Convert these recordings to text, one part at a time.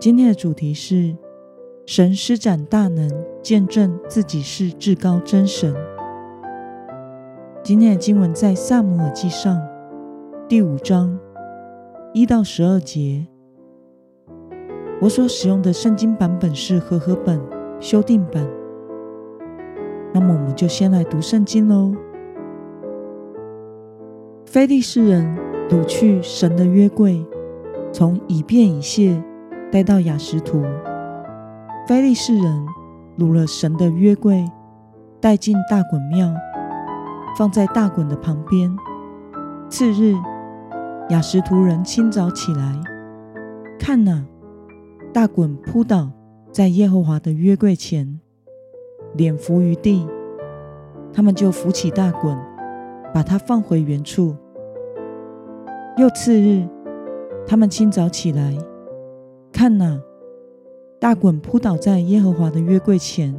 今天的主题是神施展大能，见证自己是至高真神。今天的经文在萨姆尔记上第五章一到十二节。我所使用的圣经版本是和合本修订版。那么，我们就先来读圣经喽。非利士人掳去神的约柜，从以便以谢。带到雅什图，非利士人掳了神的约柜，带进大衮庙，放在大衮的旁边。次日，雅什图人清早起来，看呐，大衮扑倒在耶和华的约柜前，脸伏于地。他们就扶起大衮，把他放回原处。又次日，他们清早起来。看哪，大衮扑倒在耶和华的约柜前，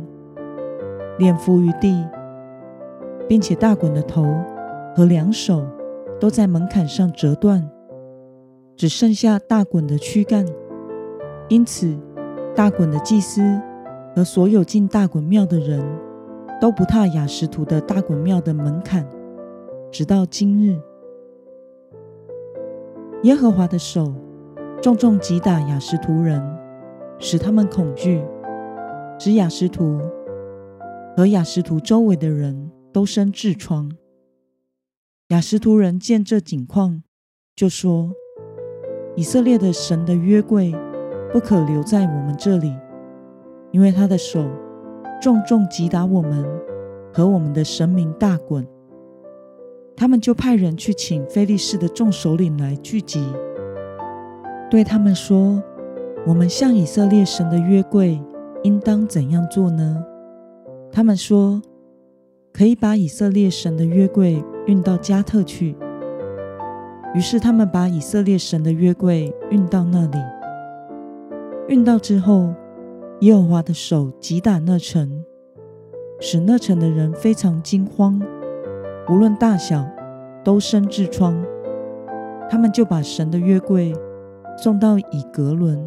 脸伏于地，并且大衮的头和两手都在门槛上折断，只剩下大衮的躯干。因此，大衮的祭司和所有进大衮庙的人都不踏雅什图的大衮庙的门槛，直到今日。耶和华的手。重重击打雅什图人，使他们恐惧，使雅什图和雅什图周围的人都生痔疮。雅什图人见这景况，就说：“以色列的神的约柜不可留在我们这里，因为他的手重重击打我们和我们的神明大滚。”他们就派人去请非利士的众首领来聚集。对他们说：“我们向以色列神的约柜应当怎样做呢？”他们说：“可以把以色列神的约柜运到加特去。”于是他们把以色列神的约柜运到那里。运到之后，耶和华的手击打那城，使那城的人非常惊慌，无论大小都生痔疮。他们就把神的约柜。送到以格伦，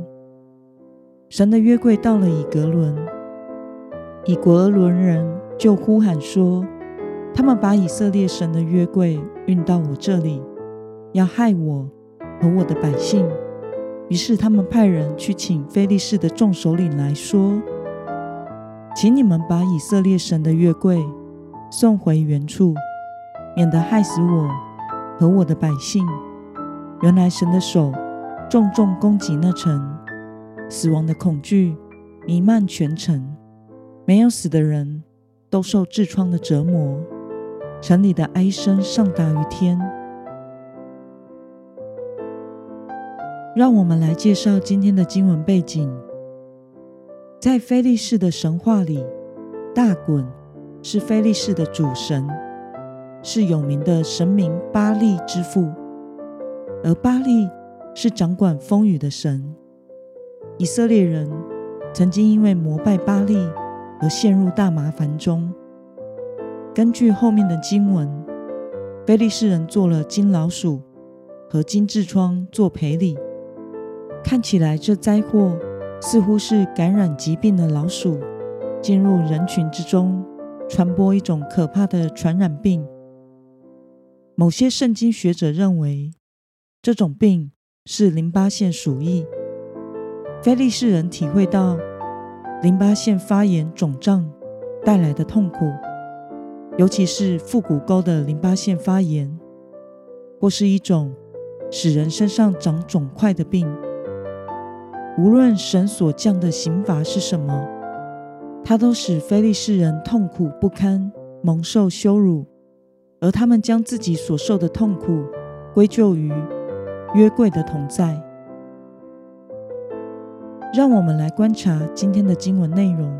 神的约柜到了以格伦，以格伦人就呼喊说：“他们把以色列神的约柜运到我这里，要害我和我的百姓。”于是他们派人去请非利士的众首领来说：“请你们把以色列神的约柜送回原处，免得害死我和我的百姓。”原来神的手。重重攻击那城，死亡的恐惧弥漫全城，没有死的人都受痔疮的折磨，城里的哀声上达于天。让我们来介绍今天的经文背景。在菲利士的神话里，大衮是菲利士的主神，是有名的神明巴利之父，而巴利。是掌管风雨的神。以色列人曾经因为膜拜巴利而陷入大麻烦中。根据后面的经文，非利士人做了金老鼠和金痔疮做赔礼。看起来这灾祸似乎是感染疾病的老鼠进入人群之中，传播一种可怕的传染病。某些圣经学者认为，这种病。是淋巴腺鼠疫，非利士人体会到淋巴腺发炎肿胀带来的痛苦，尤其是腹股沟的淋巴腺发炎，或是一种使人身上长肿块的病。无论神所降的刑罚是什么，它都使非利士人痛苦不堪，蒙受羞辱，而他们将自己所受的痛苦归咎于。约柜的同在，让我们来观察今天的经文内容。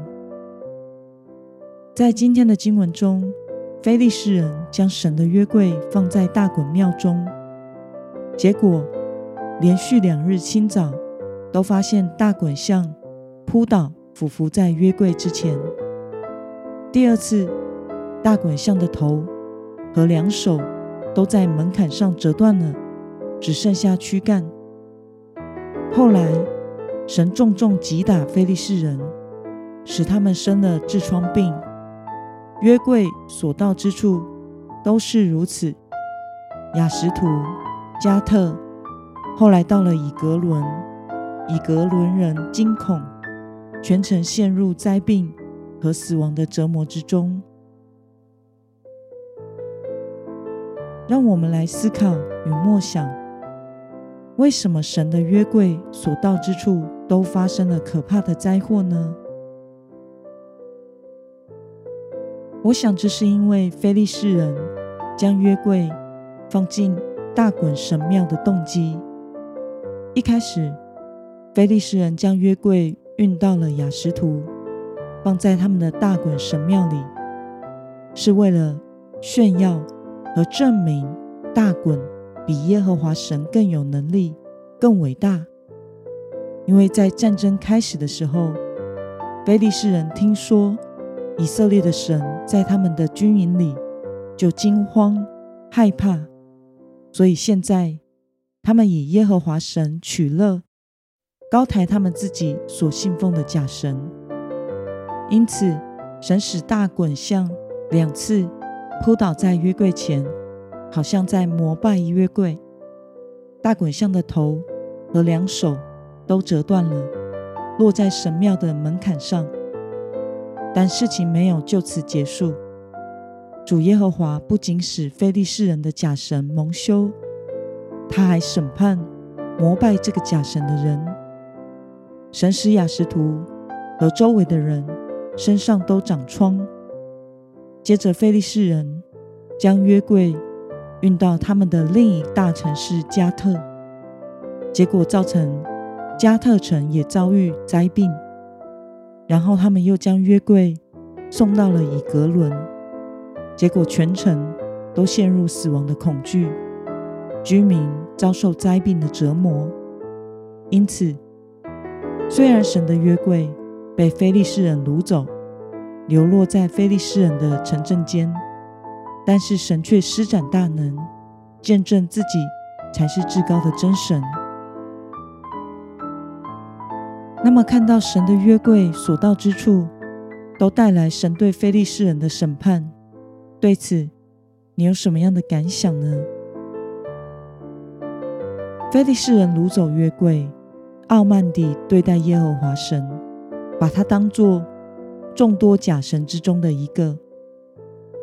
在今天的经文中，非利士人将神的约柜放在大衮庙中，结果连续两日清早都发现大衮像扑倒俯伏在约柜之前。第二次，大衮像的头和两手都在门槛上折断了，只剩下躯干。后来，神重重击打非利士人，使他们生了痔疮病。约柜所到之处都是如此。雅什图、加特，后来到了以格伦，以格伦人惊恐，全城陷入灾病和死亡的折磨之中。让我们来思考与默想。为什么神的约柜所到之处都发生了可怕的灾祸呢？我想这是因为非利士人将约柜放进大衮神庙的动机。一开始，非利士人将约柜运到了雅什图，放在他们的大衮神庙里，是为了炫耀和证明大衮。比耶和华神更有能力、更伟大，因为在战争开始的时候，非利士人听说以色列的神在他们的军营里，就惊慌害怕，所以现在他们以耶和华神取乐，高抬他们自己所信奉的假神。因此，神使大滚像两次扑倒在约柜前。好像在膜拜约柜，大滚象的头和两手都折断了，落在神庙的门槛上。但事情没有就此结束。主耶和华不仅使非利士人的假神蒙羞，他还审判膜拜这个假神的人。神使雅什图和周围的人身上都长疮。接着，非利士人将约柜。运到他们的另一大城市加特，结果造成加特城也遭遇灾病。然后他们又将约柜送到了以格伦，结果全城都陷入死亡的恐惧，居民遭受灾病的折磨。因此，虽然神的约柜被非利士人掳走，流落在非利士人的城镇间。但是神却施展大能，见证自己才是至高的真神。那么，看到神的约柜所到之处，都带来神对非利士人的审判，对此你有什么样的感想呢？非利士人掳走约柜，傲慢地对待耶和华神，把他当作众多假神之中的一个。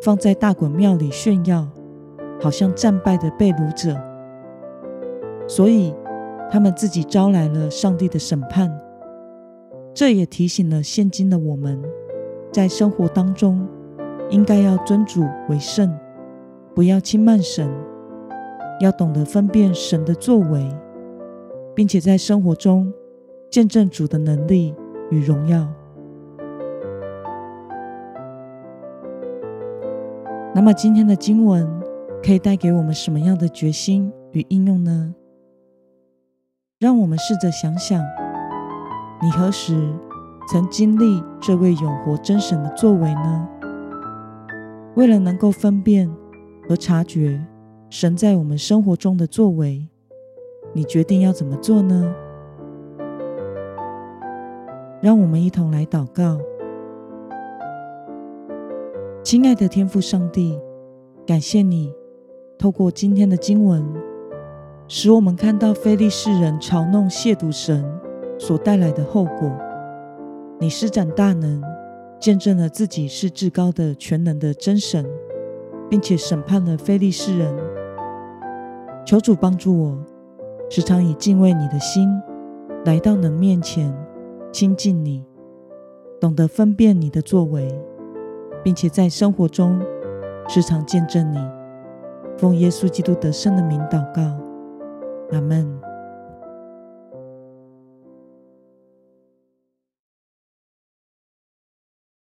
放在大衮庙里炫耀，好像战败的被掳者，所以他们自己招来了上帝的审判。这也提醒了现今的我们，在生活当中应该要尊主为圣，不要轻慢神，要懂得分辨神的作为，并且在生活中见证主的能力与荣耀。那么今天的经文可以带给我们什么样的决心与应用呢？让我们试着想想，你何时曾经历这位永活真神的作为呢？为了能够分辨和察觉神在我们生活中的作为，你决定要怎么做呢？让我们一同来祷告。亲爱的天父上帝，感谢你透过今天的经文，使我们看到非利士人嘲弄亵渎神所带来的后果。你施展大能，见证了自己是至高的全能的真神，并且审判了非利士人。求主帮助我，时常以敬畏你的心来到你面前亲近你，懂得分辨你的作为。并且在生活中时常见证你，奉耶稣基督得胜的名祷告，阿门。